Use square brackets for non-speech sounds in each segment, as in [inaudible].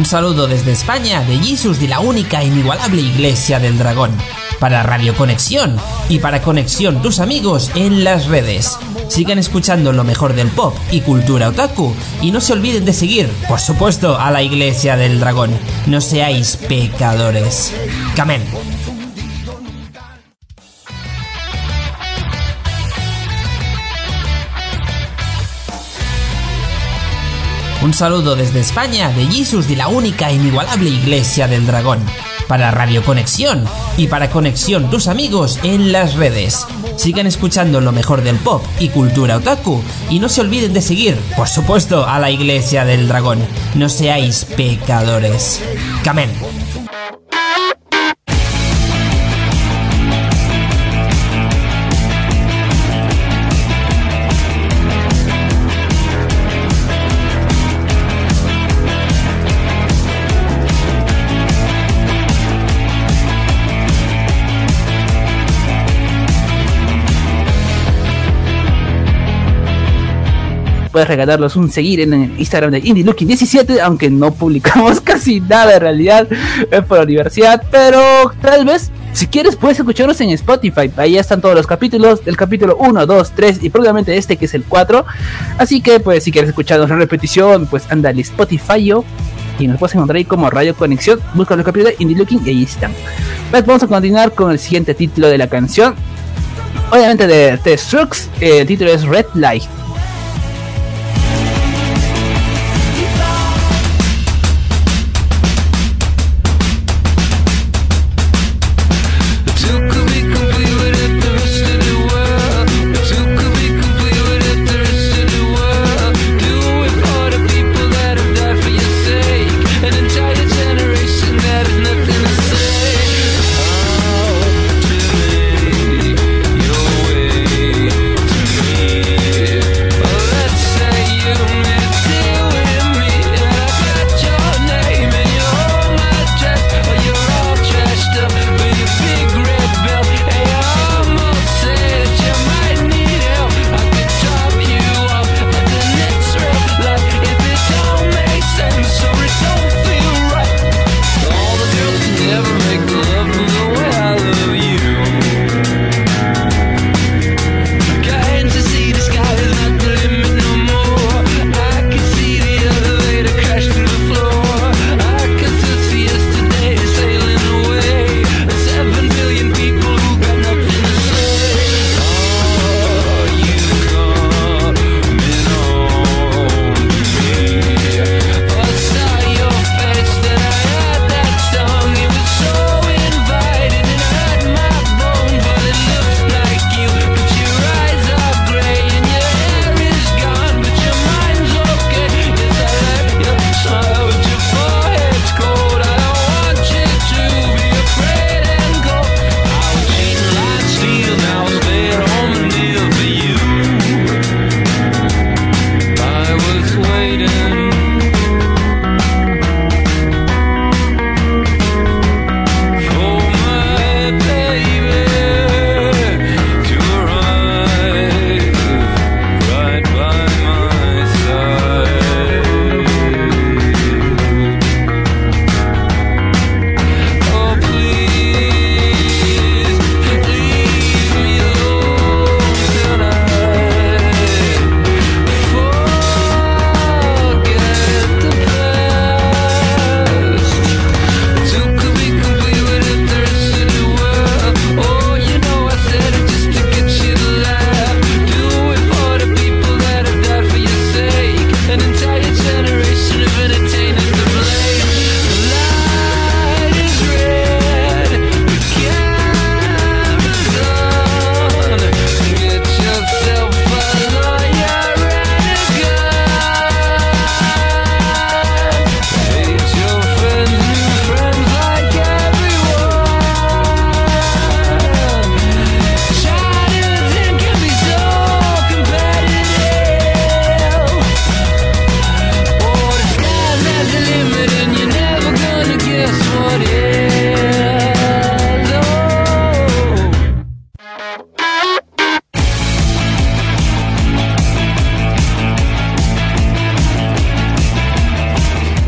Un saludo desde España de Jesus de la única e inigualable Iglesia del Dragón. Para Radio Conexión y para Conexión tus amigos en las redes. Sigan escuchando lo mejor del pop y cultura otaku y no se olviden de seguir, por supuesto, a la Iglesia del Dragón. No seáis pecadores. Camen. Un saludo desde España de Jesus de la única e inigualable Iglesia del Dragón. Para Radio Conexión y para Conexión tus amigos en las redes. Sigan escuchando lo mejor del pop y cultura otaku y no se olviden de seguir, por supuesto, a la Iglesia del Dragón. No seáis pecadores. Camen. Puedes regalarlos un seguir en el Instagram de IndieLooking17, aunque no publicamos [laughs] casi nada en realidad por la universidad, pero tal vez si quieres puedes escucharnos en Spotify, ahí están todos los capítulos, del capítulo 1, 2, 3 y probablemente este que es el 4, así que pues si quieres escucharnos en repetición, pues anda al Spotify y nos puedes encontrar ahí como Radio Conexión, busca los capítulos de Indie Looking y ahí están. Pues vamos a continuar con el siguiente título de la canción, obviamente de The Strokes, el título es Red Light.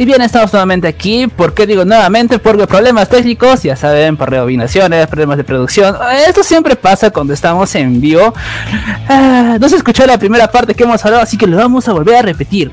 Y bien, estamos nuevamente aquí. ¿Por qué digo nuevamente? Porque problemas técnicos, ya saben, por rebobinaciones, problemas de producción. Esto siempre pasa cuando estamos en vivo. Ah, no se escuchó la primera parte que hemos hablado, así que lo vamos a volver a repetir.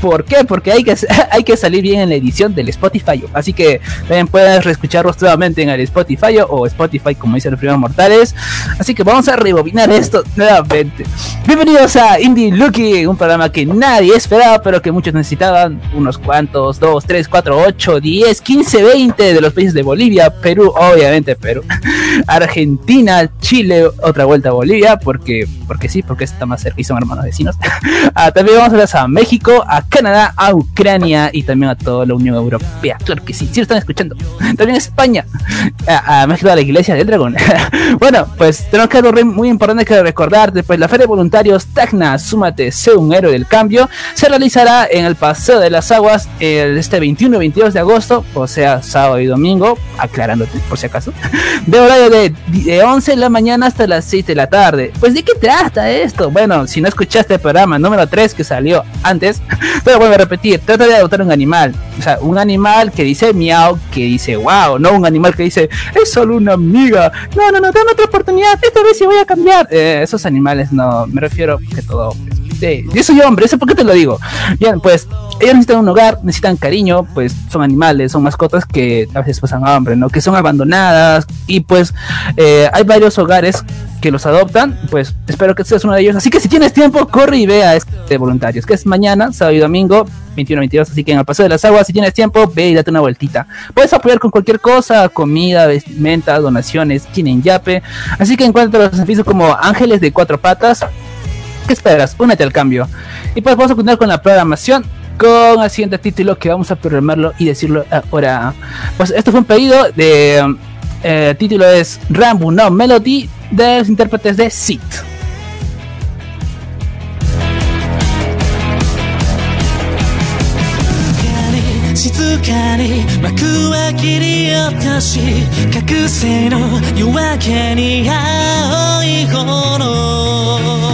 ¿Por qué? Porque hay que, [laughs] hay que salir bien en la edición del Spotify. Así que también pueden reescucharlos nuevamente en el Spotify o Spotify, como dicen los primeros mortales. Así que vamos a rebobinar esto nuevamente. Bienvenidos a Indie Lucky, un programa que nadie esperaba, pero que muchos necesitaban. Unos cuantos, 2, 3, 4, 8, 10, 15, 20 de los países de Bolivia, Perú, obviamente Perú, [laughs] Argentina, Chile, otra vuelta a Bolivia, porque, porque sí, porque está más cerca y son hermanos vecinos. [laughs] ah, también vamos a a México, a Canadá, a Ucrania y también a toda la Unión Europea. Claro que sí, sí lo están escuchando. También a España, a, México, a la Iglesia del Dragón. [laughs] bueno, pues tenemos que algo muy importante que recordar. Después, la Feria de Voluntarios Tacna, súmate, sé un héroe del cambio, se realizará en el Paseo de las Aguas el, este 21 y 22 de agosto, o sea, sábado y domingo, aclarándote por si acaso, [laughs] de horario de, de 11 de la mañana hasta las 6 de la tarde. Pues, ¿de qué trata esto? Bueno, si no escuchaste el programa número 3 que salió antes, pero vuelvo a repetir, trata de adoptar un animal. O sea, un animal que dice miau, que dice wow, no un animal que dice es solo una amiga. No, no, no, dame otra oportunidad, esta vez sí voy a cambiar. Eh, esos animales no, me refiero que todo. Sí, yo soy hombre, ¿eso por qué te lo digo? Bien, pues ellos necesitan un hogar, necesitan cariño, pues son animales, son mascotas que a veces pasan hambre, ¿no? Que son abandonadas y pues eh, hay varios hogares que los adoptan, pues espero que seas uno de ellos. Así que si tienes tiempo, corre y ve a este voluntarios, que es mañana, sábado y domingo, 21-22, así que en el Paseo de las Aguas, si tienes tiempo, ve y date una vueltita. Puedes apoyar con cualquier cosa, comida, vestimenta, donaciones, tienen yape. Así que encuentra los servicios como Ángeles de Cuatro Patas. ¿Qué esperas? Únete al cambio. Y pues vamos a continuar con la programación con el siguiente título que vamos a programarlo y decirlo ahora. Pues esto fue un pedido de... El eh, título es Rambo No Melody de los intérpretes de Sid. 静かに幕は切り落とし覚醒の夜明けに青い炎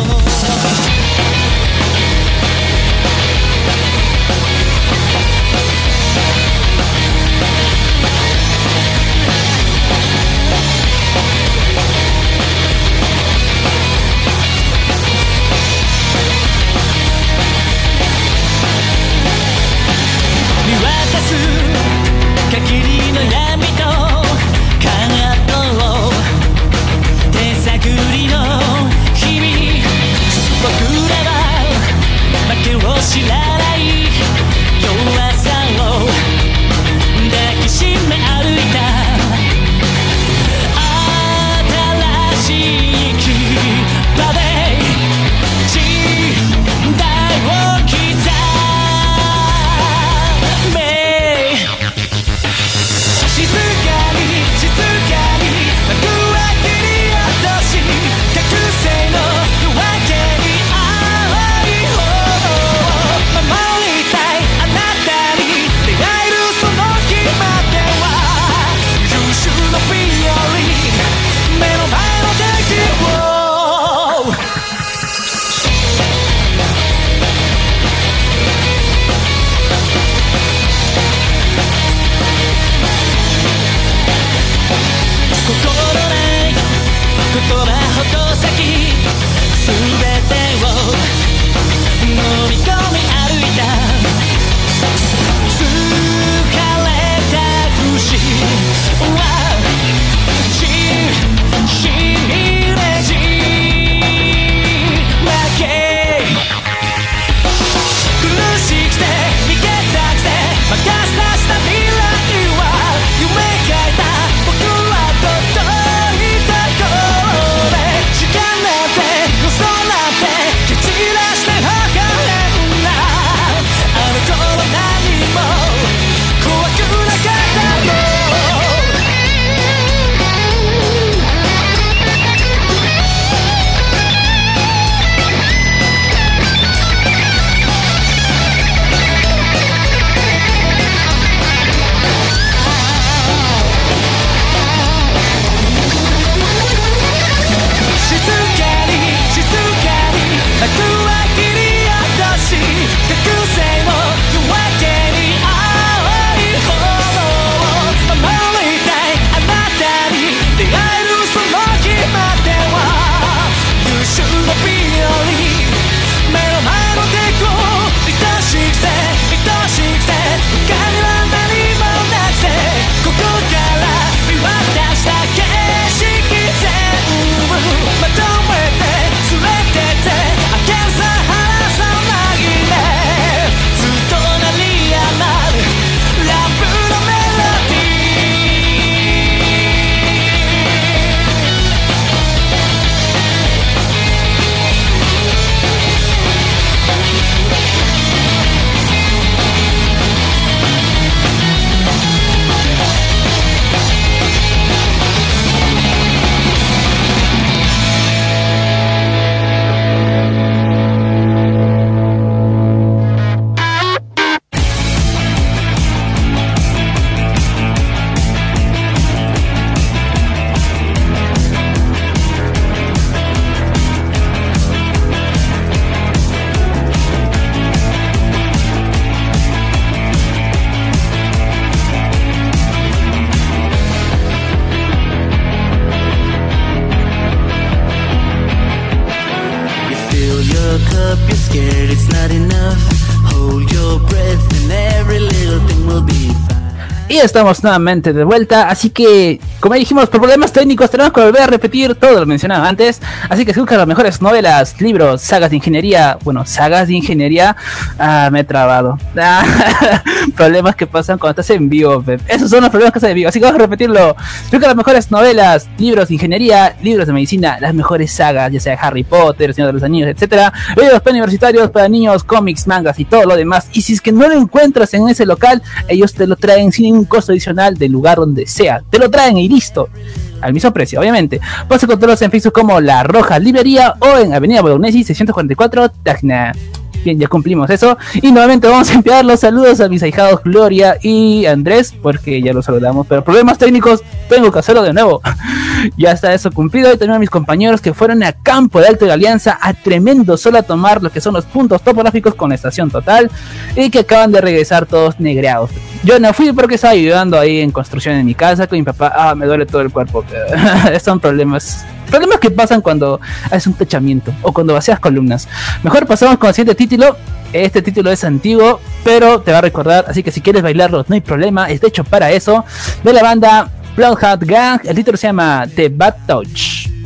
chinelo. Y estamos nuevamente de vuelta, así que, como dijimos, por problemas técnicos tenemos que volver a repetir todo lo mencionado antes. Así que si buscan las mejores novelas, libros, sagas de ingeniería, bueno, sagas de ingeniería, ah, me he trabado. [laughs] Problemas que pasan cuando estás en vivo. Esos son los problemas que estás en vivo, así que vamos a repetirlo. Busca las mejores novelas, libros de ingeniería, libros de medicina, las mejores sagas, ya sea Harry Potter, Señor de los Anillos, etcétera, libros universitarios para niños, cómics, mangas y todo lo demás. Y si es que no lo encuentras en ese local, ellos te lo traen sin ningún costo adicional del lugar donde sea. Te lo traen y listo. Al mismo precio, obviamente. Puedes encontrarlos en Facebook como La Roja Librería o en Avenida Bolognesi 644 Tacna. Bien, ya cumplimos eso. Y nuevamente vamos a enviar los saludos a mis ahijados Gloria y Andrés, porque ya los saludamos. Pero problemas técnicos, tengo que hacerlo de nuevo. [laughs] ya está eso cumplido. Y también a mis compañeros que fueron a Campo de Alto de Alianza a tremendo solo a tomar lo que son los puntos topográficos con la estación total. Y que acaban de regresar todos negreados. Yo no fui porque estaba ayudando ahí en construcción en mi casa con mi papá. Ah, me duele todo el cuerpo. [laughs] Son problemas problemas que pasan cuando haces un techamiento o cuando vacías columnas. Mejor pasamos con el siguiente título. Este título es antiguo, pero te va a recordar, así que si quieres bailarlo, no hay problema, es de hecho para eso. De la banda Bloodhound Gang, el título se llama The Bad Touch.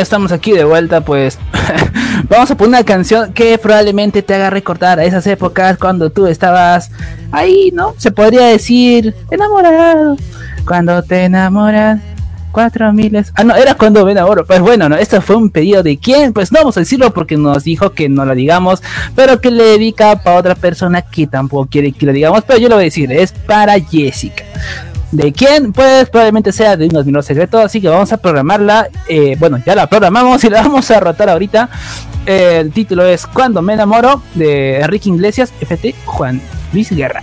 Estamos aquí de vuelta, pues [laughs] vamos a poner una canción que probablemente te haga recordar a esas épocas cuando tú estabas ahí, ¿no? Se podría decir enamorado. Cuando te enamoras, cuatro miles. Ah, no, era cuando me enamoro. Pues bueno, no, esto fue un pedido de quién. Pues no vamos a decirlo porque nos dijo que no lo digamos, pero que le dedica para otra persona que tampoco quiere que lo digamos. Pero yo lo voy a decir, es para Jessica. ¿De quién? Pues probablemente sea de unos minutos secretos, así que vamos a programarla. eh, bueno, ya la programamos y la [laughs] vamos a rotar ahorita. El título es Cuando me enamoro de Enrique Iglesias, FT Juan Luis Guerra.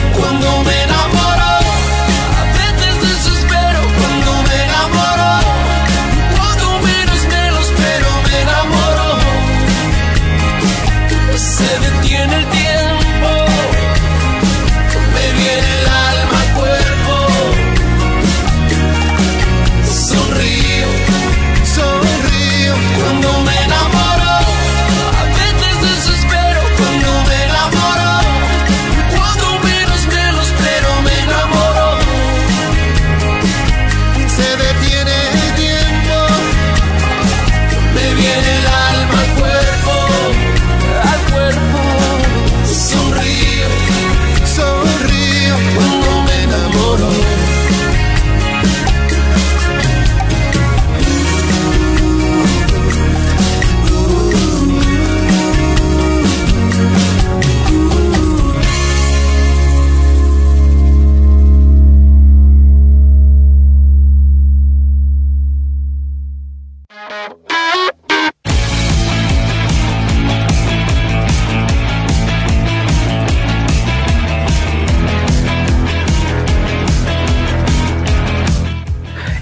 cuando me enamoro,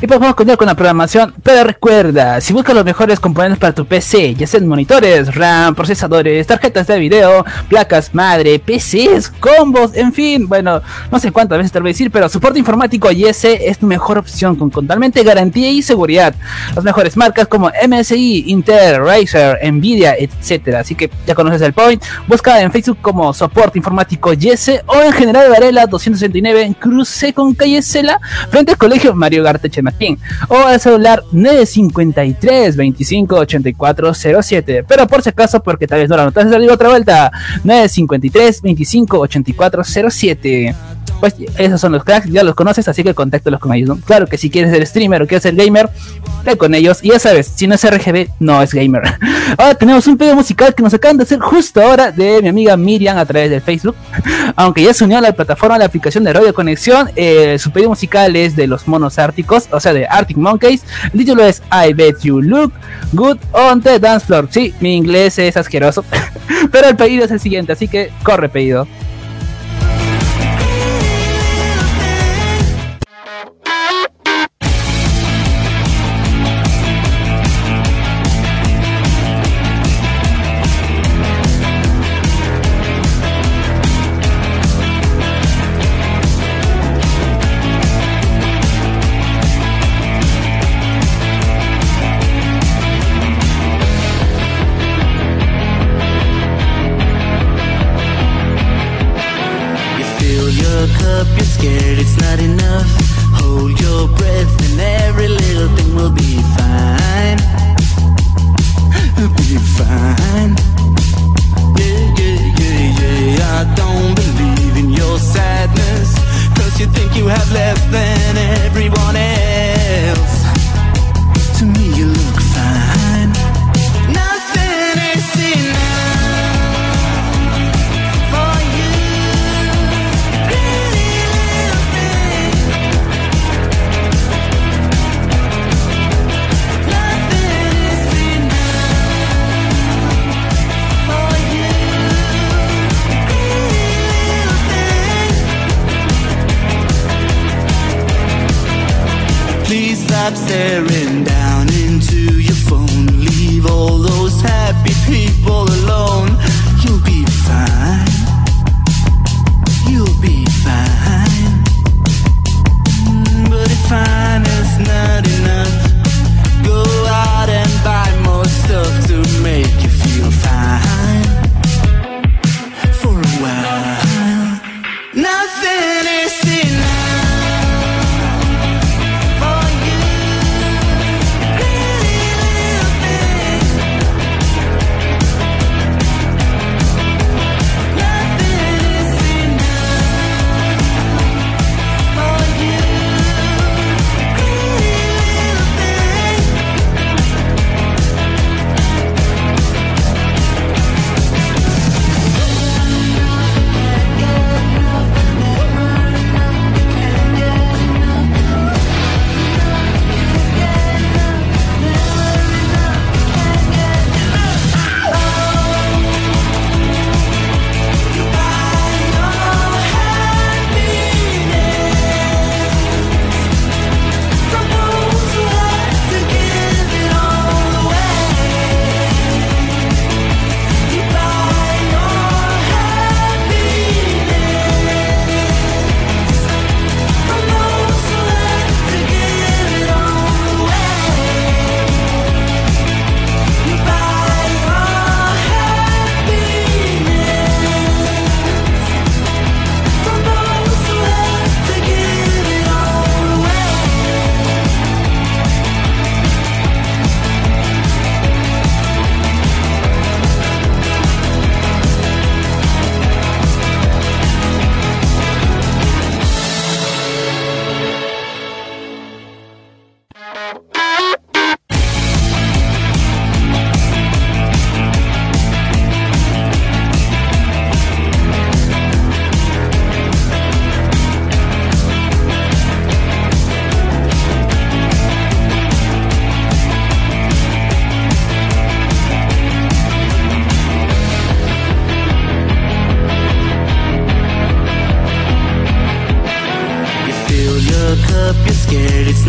pues vamos a continuar con la programación. Pero recuerda, si buscas los mejores componentes para tu PC, ya sean monitores, RAM, procesadores, tarjetas de video, placas madre, PCs, combos, en fin, bueno, no sé cuántas veces te lo voy a decir, pero soporte informático YS es tu mejor opción con totalmente garantía y seguridad. Las mejores marcas como MSI, Intel, Razer, Nvidia, etcétera. Así que ya conoces el point. Busca en Facebook como soporte informático YS o en General Varela 269 en Cruce con calle Cela frente al colegio Mario Garte Chemaquín o al celular 953 25 84 07 pero por si acaso porque tal vez no la notaste digo otra vuelta 953 25 84 07 pues esos son los cracks, ya los conoces, así que contáctalos con ellos. Claro que si quieres ser streamer o quieres ser gamer, ve con ellos. Y ya sabes, si no es RGB, no es gamer. [laughs] Ahora tenemos un pedido musical que nos acaban de hacer justo ahora de mi amiga Miriam a través de Facebook. [laughs] Aunque ya se unió a la plataforma, a la aplicación de Radio Conexión, eh, su pedido musical es de los monos árticos, o sea, de Arctic Monkeys. El título es I Bet You Look Good on the Dance Floor. Sí, mi inglés es asqueroso, [laughs] pero el pedido es el siguiente, así que corre pedido. scared it's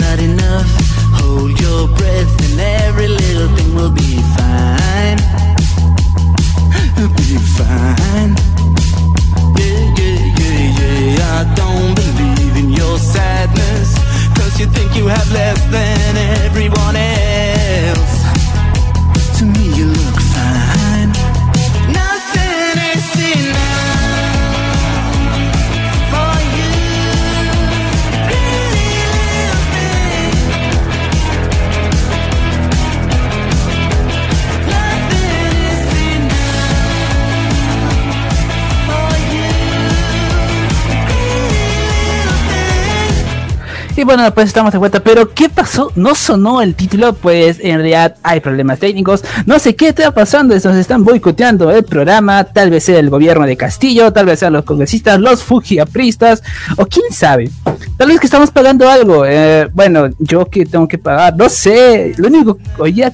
bueno, pues estamos de vuelta. Pero, ¿qué pasó? No sonó el título, pues en realidad hay problemas técnicos. No sé qué está pasando. Nos están boicoteando el programa. Tal vez sea el gobierno de Castillo, tal vez sean los congresistas, los fujiapristas, o quién sabe. Tal vez que estamos pagando algo. Eh, bueno, yo que tengo que pagar, no sé. Lo único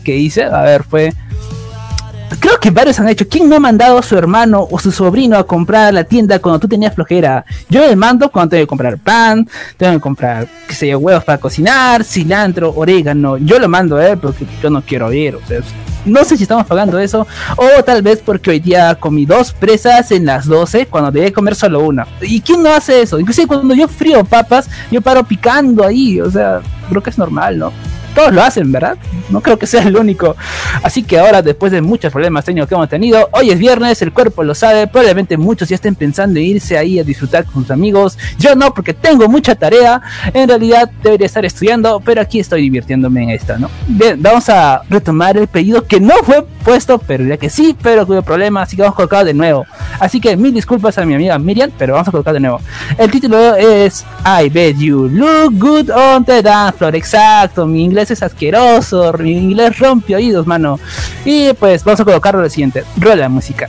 que hice, a ver, fue Creo que varios han hecho. ¿Quién no ha mandado a su hermano o su sobrino a comprar a la tienda cuando tú tenías flojera? Yo le mando cuando tengo que comprar pan, tengo que comprar, qué sé yo, huevos para cocinar, cilantro, orégano. Yo lo mando, eh, porque yo no quiero ir. O sea, no sé si estamos pagando eso. O tal vez porque hoy día comí dos presas en las 12 cuando debía comer solo una. ¿Y quién no hace eso? Inclusive cuando yo frío papas, yo paro picando ahí. O sea, creo que es normal, ¿no? Todos lo hacen, ¿verdad? No creo que sea el único. Así que ahora, después de muchos problemas técnicos que hemos tenido, hoy es viernes, el cuerpo lo sabe, probablemente muchos ya estén pensando en irse ahí a disfrutar con sus amigos. Yo no, porque tengo mucha tarea. En realidad debería estar estudiando, pero aquí estoy divirtiéndome en esta, ¿no? Bien, vamos a retomar el pedido que no fue puesto, pero ya que sí, pero tuve problemas, así que vamos a colocar de nuevo. Así que mil disculpas a mi amiga Miriam, pero vamos a colocar de nuevo. El título es I bet you look good on the dance floor. Exacto, mi inglés es asqueroso, mi inglés rompe oídos, mano. Y pues vamos a colocarlo lo siguiente, rueda la música.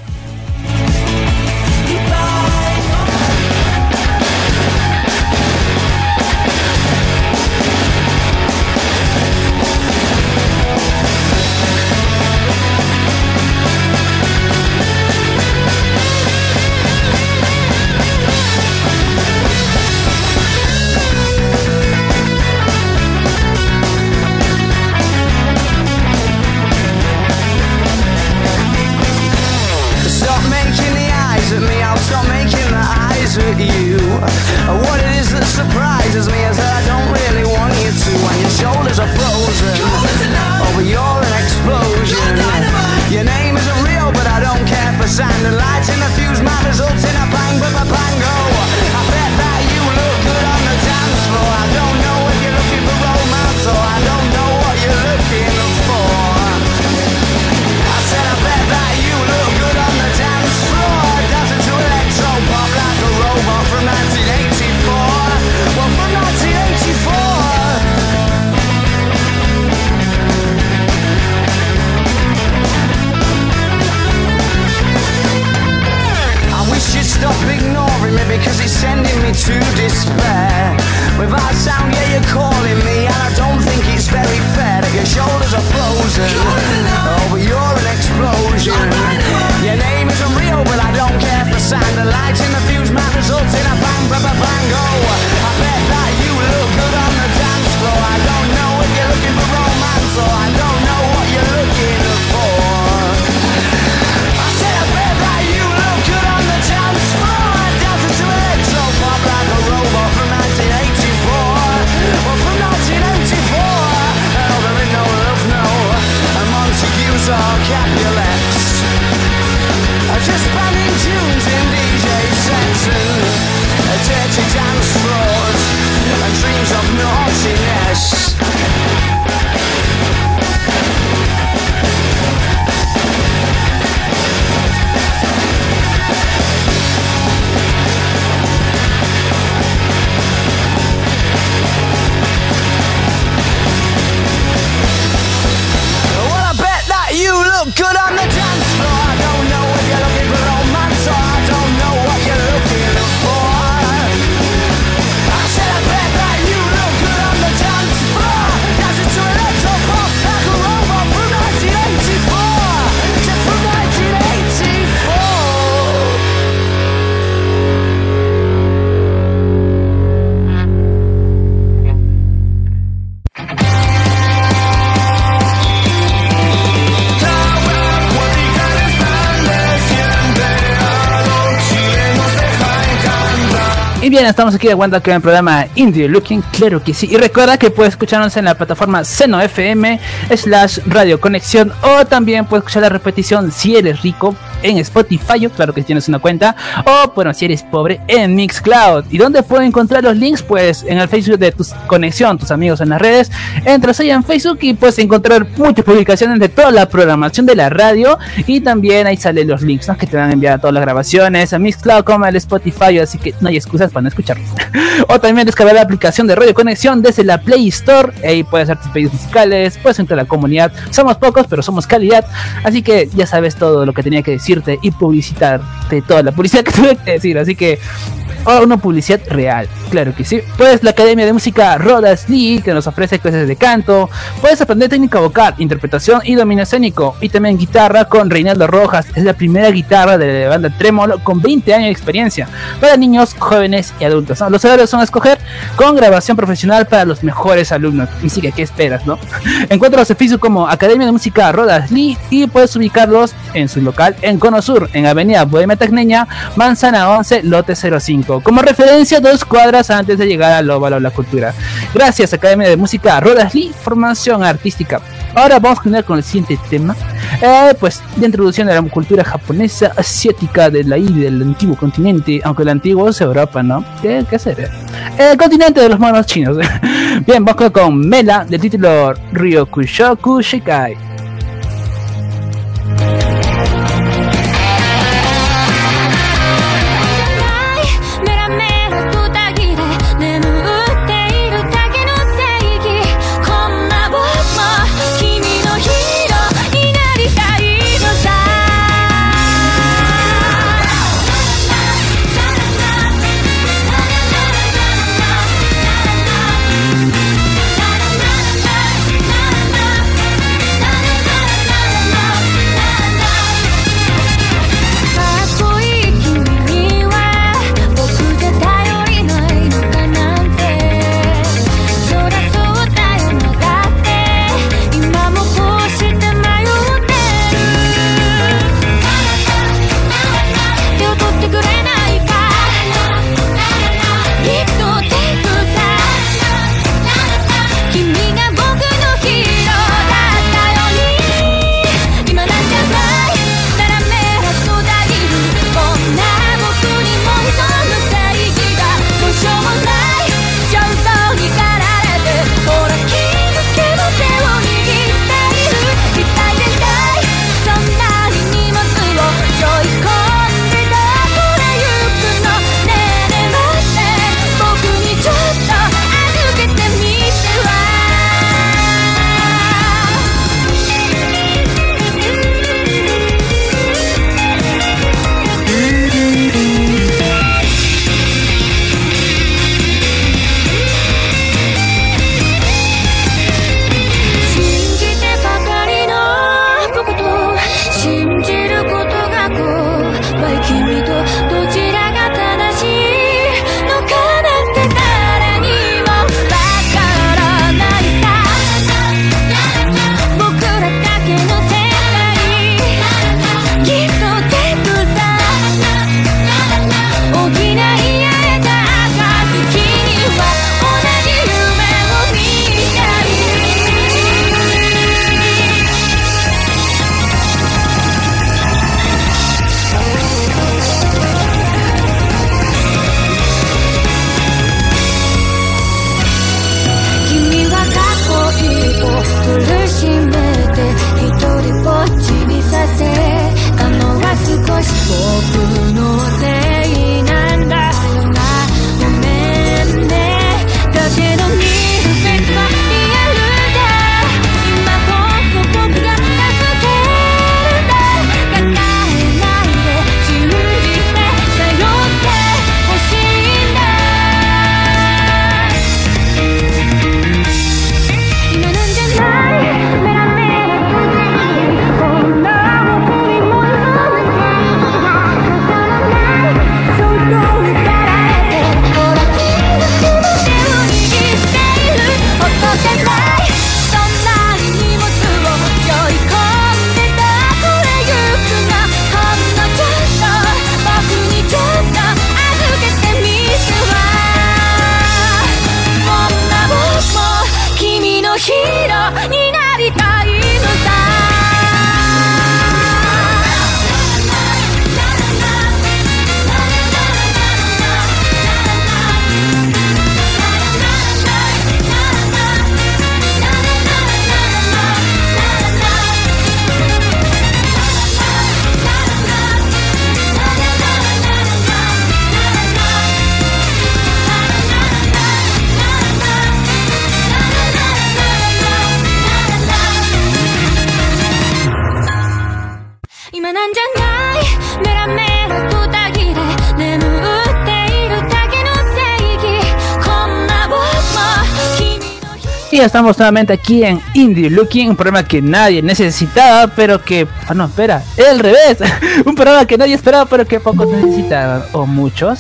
Bien, estamos aquí de vuelta con el programa Indie Looking, claro que sí. Y recuerda que puedes escucharnos en la plataforma Seno FM slash Radio Conexión o también puedes escuchar la repetición si eres rico en Spotify, claro que tienes una cuenta, o bueno, si eres pobre, en Mixcloud. ¿Y dónde puedo encontrar los links? Pues en el Facebook de tu conexión, tus amigos en las redes. Entras ahí en Facebook y puedes encontrar muchas publicaciones de toda la programación de la radio y también ahí salen los links que te van a enviar a todas las grabaciones, a Mixcloud como al Spotify, así que no hay excusas para no escucharlos. [laughs] o también descargar la aplicación de Radio Conexión desde la Play Store, ahí puedes hacer tus pedidos musicales, puedes entrar a la comunidad. Somos pocos, pero somos calidad, así que ya sabes todo lo que tenía que decirte y publicitarte toda la publicidad que [laughs] tuve que decir, así que una publicidad real, claro que sí. Pues la Academia de Música Rodas Lee, que nos ofrece clases de canto, puedes aprender técnica vocal, interpretación y dominio escénico, y también guitarra con Reinaldo Rojas, es la primera guitarra de la banda Tremolo con 20 años de experiencia, para niños, jóvenes y adultos. Los horarios son a escoger con grabación profesional para los mejores alumnos. Así que, ¿qué esperas, no? [laughs] Encuentros en Facebook como Academia de Música Rodas Lee y puedes ubicarlos en su local en Cono Sur, en Avenida Bohemia Tecneña, Manzana 11, Lote 05 como referencia dos cuadras antes de llegar al óvalo la cultura. Gracias Academia de Música Rodas Lee, formación artística. Ahora vamos a continuar con el siguiente tema, eh, pues de introducción a la cultura japonesa, asiática de la isla del antiguo continente, aunque el antiguo es Europa, ¿no? ¿Qué, qué hacer? El continente de los monos chinos. [laughs] Bien, vamos con Mela del título Ryokushoku Shikai. Estamos nuevamente aquí en Indie Looking, un programa que nadie necesitaba, pero que. Ah, no, espera, es al revés. [laughs] un programa que nadie esperaba, pero que pocos necesitaban, o muchos.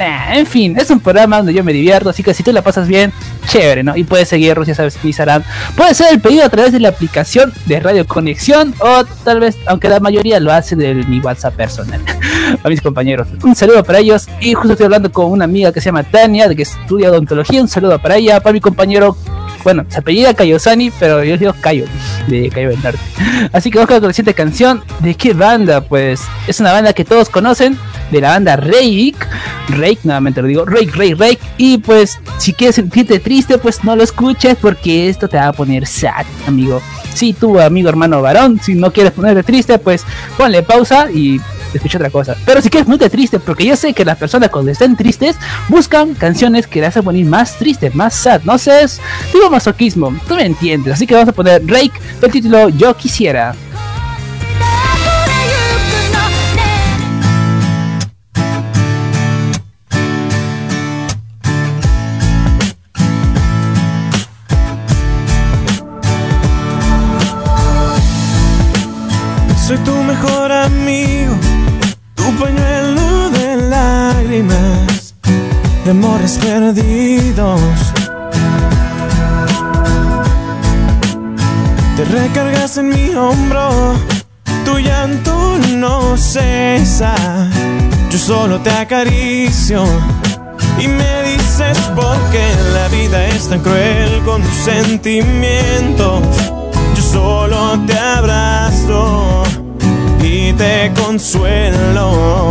Eh, en fin, es un programa donde yo me divierto, así que si tú la pasas bien, chévere, ¿no? Y puedes seguirnos, ya sabes, Instagram. Puede ser el pedido a través de la aplicación de Radio Conexión, o tal vez, aunque la mayoría lo hace de mi WhatsApp personal. [laughs] a mis compañeros. Un saludo para ellos. Y justo estoy hablando con una amiga que se llama Tania, de que estudia odontología. Un saludo para ella, para mi compañero bueno, se apellida Kayosani, pero yo digo Kayo, de Kayo del. Así que vamos con la siguiente canción. ¿De qué banda? Pues es una banda que todos conocen, de la banda Rake. Rake, nuevamente lo digo, Rake, Rake, Rake. Y pues, si quieres sentirte triste, pues no lo escuches porque esto te va a poner sad, amigo. Si tu amigo hermano varón, si no quieres ponerte triste, pues ponle pausa y Escuché otra cosa. Pero sí que es muy triste, porque yo sé que las personas cuando están tristes buscan canciones que las hacen poner más tristes, más sad. No sé, es tipo masoquismo, tú me entiendes. Así que vamos a poner Rake del título Yo Quisiera. Soy tu mejor amigo de perdidos. Te recargas en mi hombro, tu llanto no cesa. Yo solo te acaricio y me dices por qué la vida es tan cruel con tus sentimientos. Yo solo te abrazo y te consuelo.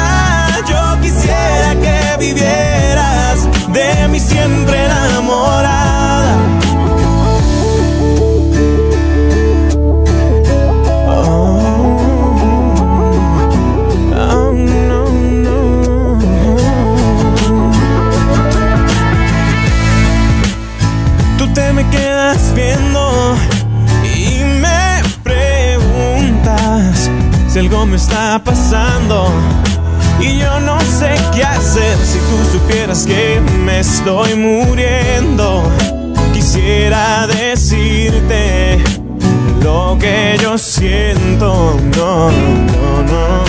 Vivieras de mí siempre enamorada. Tú te me quedas viendo y me preguntas si algo me está pasando. Y yo no sé qué hacer si tú supieras que me estoy muriendo. Quisiera decirte lo que yo siento, no, no, no.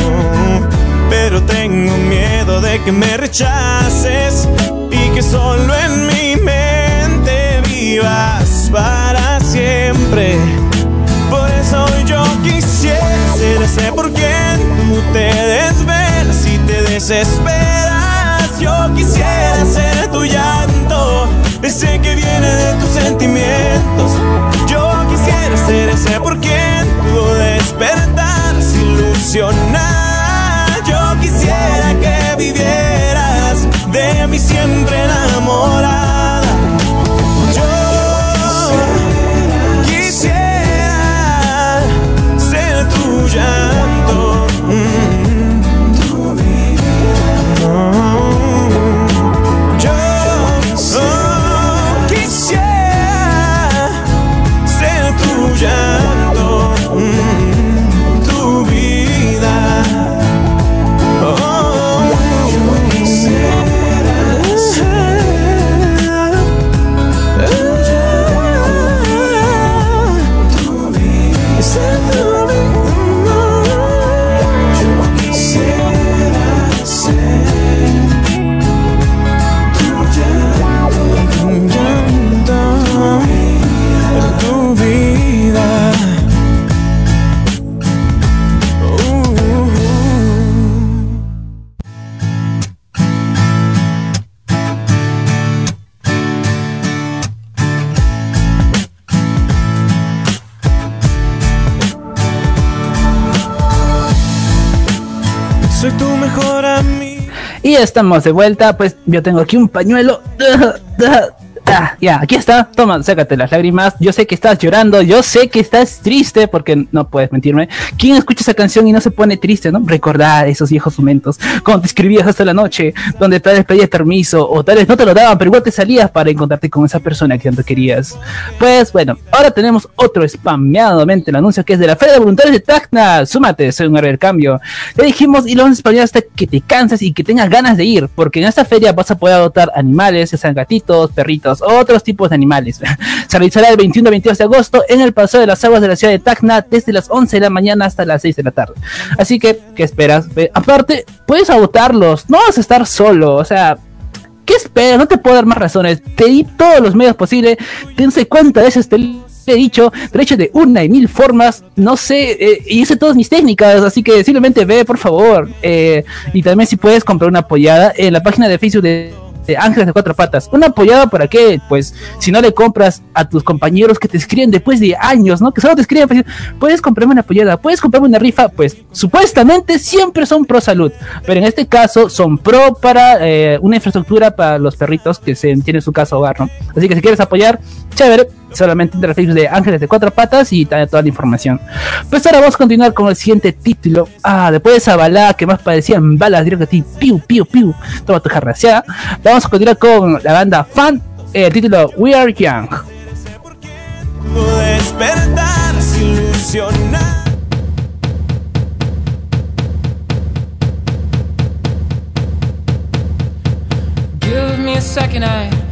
Pero tengo miedo de que me rechaces y que solo en mi mente vivas para siempre. Por eso yo quisiera ser ese por quien tú te te desesperas. Yo quisiera ser tu llanto, ese que viene de tus sentimientos. Yo quisiera ser ese por quien tú despertaras ilusionada. Yo quisiera que vivieras de mí siempre enamorada. Estamos de vuelta, pues yo tengo aquí un pañuelo. [laughs] Ya, aquí está. Toma, sácate las lágrimas. Yo sé que estás llorando, yo sé que estás triste, porque no puedes mentirme. ¿Quién escucha esa canción y no se pone triste, no? Recordar esos viejos momentos, cuando te escribías hasta la noche, donde tal vez pedías permiso, o tal vez no te lo daban, pero igual te salías para encontrarte con esa persona que tanto querías. Pues bueno, ahora tenemos otro spameadamente el anuncio que es de la Feria de Voluntarios de Tacna. Súmate, soy un del cambio. Le dijimos y lo vamos a spamear hasta que te canses y que tengas ganas de ir, porque en esta feria vas a poder adoptar animales, ya sean gatitos, perritos, otros tipos de animales. [laughs] Se realizará el 21 22 de agosto en el Paseo de las Aguas de la ciudad de Tacna desde las 11 de la mañana hasta las 6 de la tarde. Así que, ¿qué esperas? Aparte, puedes adoptarlos, no vas a estar solo, o sea, ¿qué esperas? No te puedo dar más razones. Te di todos los medios posibles. Tense cuántas veces te he dicho, te he hecho de una y mil formas, no sé, eh, y hice todas mis técnicas, así que simplemente ve, por favor. Eh, y también si puedes comprar una apoyada en la página de Facebook de Ángeles de Cuatro Patas. Una apoyada para qué? Pues si no le compras a tus compañeros que te escriben después de años, ¿no? Que solo te escriben, pues, puedes comprarme una apoyada, puedes comprarme una rifa, pues supuestamente siempre son pro salud, pero en este caso son pro para eh, una infraestructura para los perritos que se tienen su casa hogar, ¿no? Así que si quieres apoyar, chévere, solamente Facebook de Ángeles de Cuatro Patas y toda la información. Pues ahora vamos a continuar con el siguiente título. Ah, después de esa balada que más parecían balas directo a ti, piu, piu, piu, toma tu jarraseada. Vamos a continuar con la banda Fan, el título We Are Young. Give me a second, I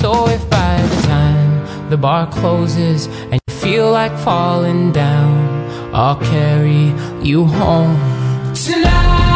So if by the time the bar closes and you feel like falling down, I'll carry you home tonight.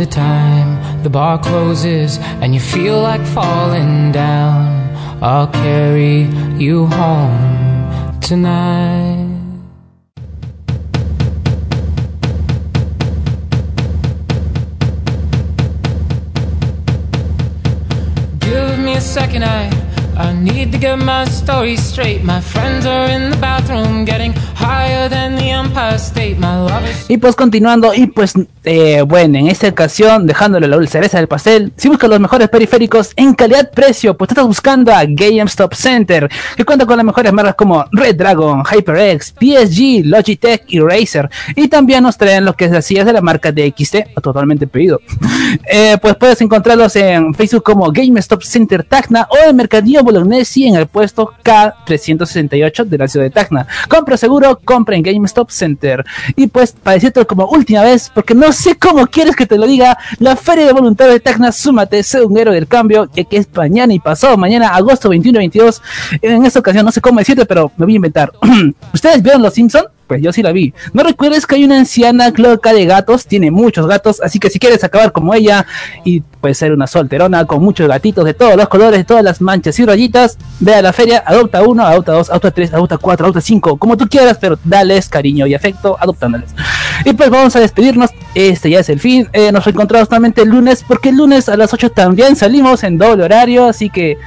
The time the bar closes and you feel like falling down, I'll carry you home tonight. Give me a second, I I need to get my story straight. My friends are in the bathroom getting Y pues continuando, y pues eh, bueno, en esta ocasión, dejándole la cereza del pastel, si buscas los mejores periféricos en calidad-precio, pues estás buscando a GameStop Center, que cuenta con las mejores marcas como Red Dragon, HyperX, PSG, Logitech y Razer. Y también nos traen lo que es las de la marca DXT, totalmente pedido. [laughs] Eh, pues puedes encontrarlos en Facebook como GameStop Center Tacna o en Mercadillo Bolognesi en el puesto K368 de la ciudad de Tacna. Compra seguro, compra en GameStop Center. Y pues, para decirte como última vez, porque no sé cómo quieres que te lo diga, la Feria de Voluntarios de Tacna, súmate, sé un héroe del cambio, ya que es mañana y pasado mañana, agosto 21 y 22. En esta ocasión no sé cómo decirte, pero me voy a inventar. [clears throat] ¿Ustedes vieron Los Simpson? Pues yo sí la vi. No recuerdes que hay una anciana loca de gatos, tiene muchos gatos, así que si quieres acabar como ella y puede ser una solterona con muchos gatitos de todos los colores, de todas las manchas y rayitas, ve a la feria, adopta uno, adopta dos, adopta tres, adopta cuatro, adopta cinco, como tú quieras, pero dales cariño y afecto adoptándoles. Y pues vamos a despedirnos, este ya es el fin, Eh, nos reencontramos nuevamente el lunes, porque el lunes a las 8 también salimos en doble horario, así que, eh,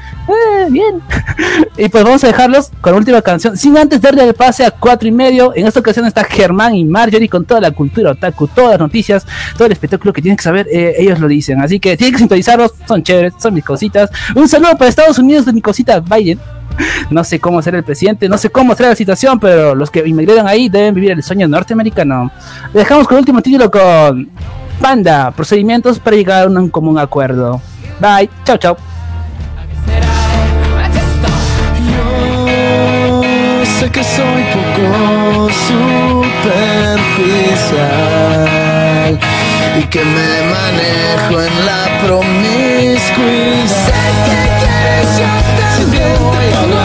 bien. [laughs] y pues vamos a dejarlos con la última canción, sin antes darle el pase a cuatro y medio, en esta ocasión está Germán y Marjorie con toda la cultura otaku, todas las noticias, todo el espectáculo que tienen que saber, eh, ellos lo dicen, así que tienen que sintonizarlos, son chéveres, son mis cositas. Un saludo para Estados Unidos de mi cosita Biden. No sé cómo ser el presidente, no sé cómo será la situación, pero los que inmigraron ahí deben vivir el sueño norteamericano. Dejamos con el último título con Panda, procedimientos para llegar a un común acuerdo. Bye, chao, chao. Yo sé que soy poco superficial y que me manejo en la promiscuidad. Sé que quieres yo también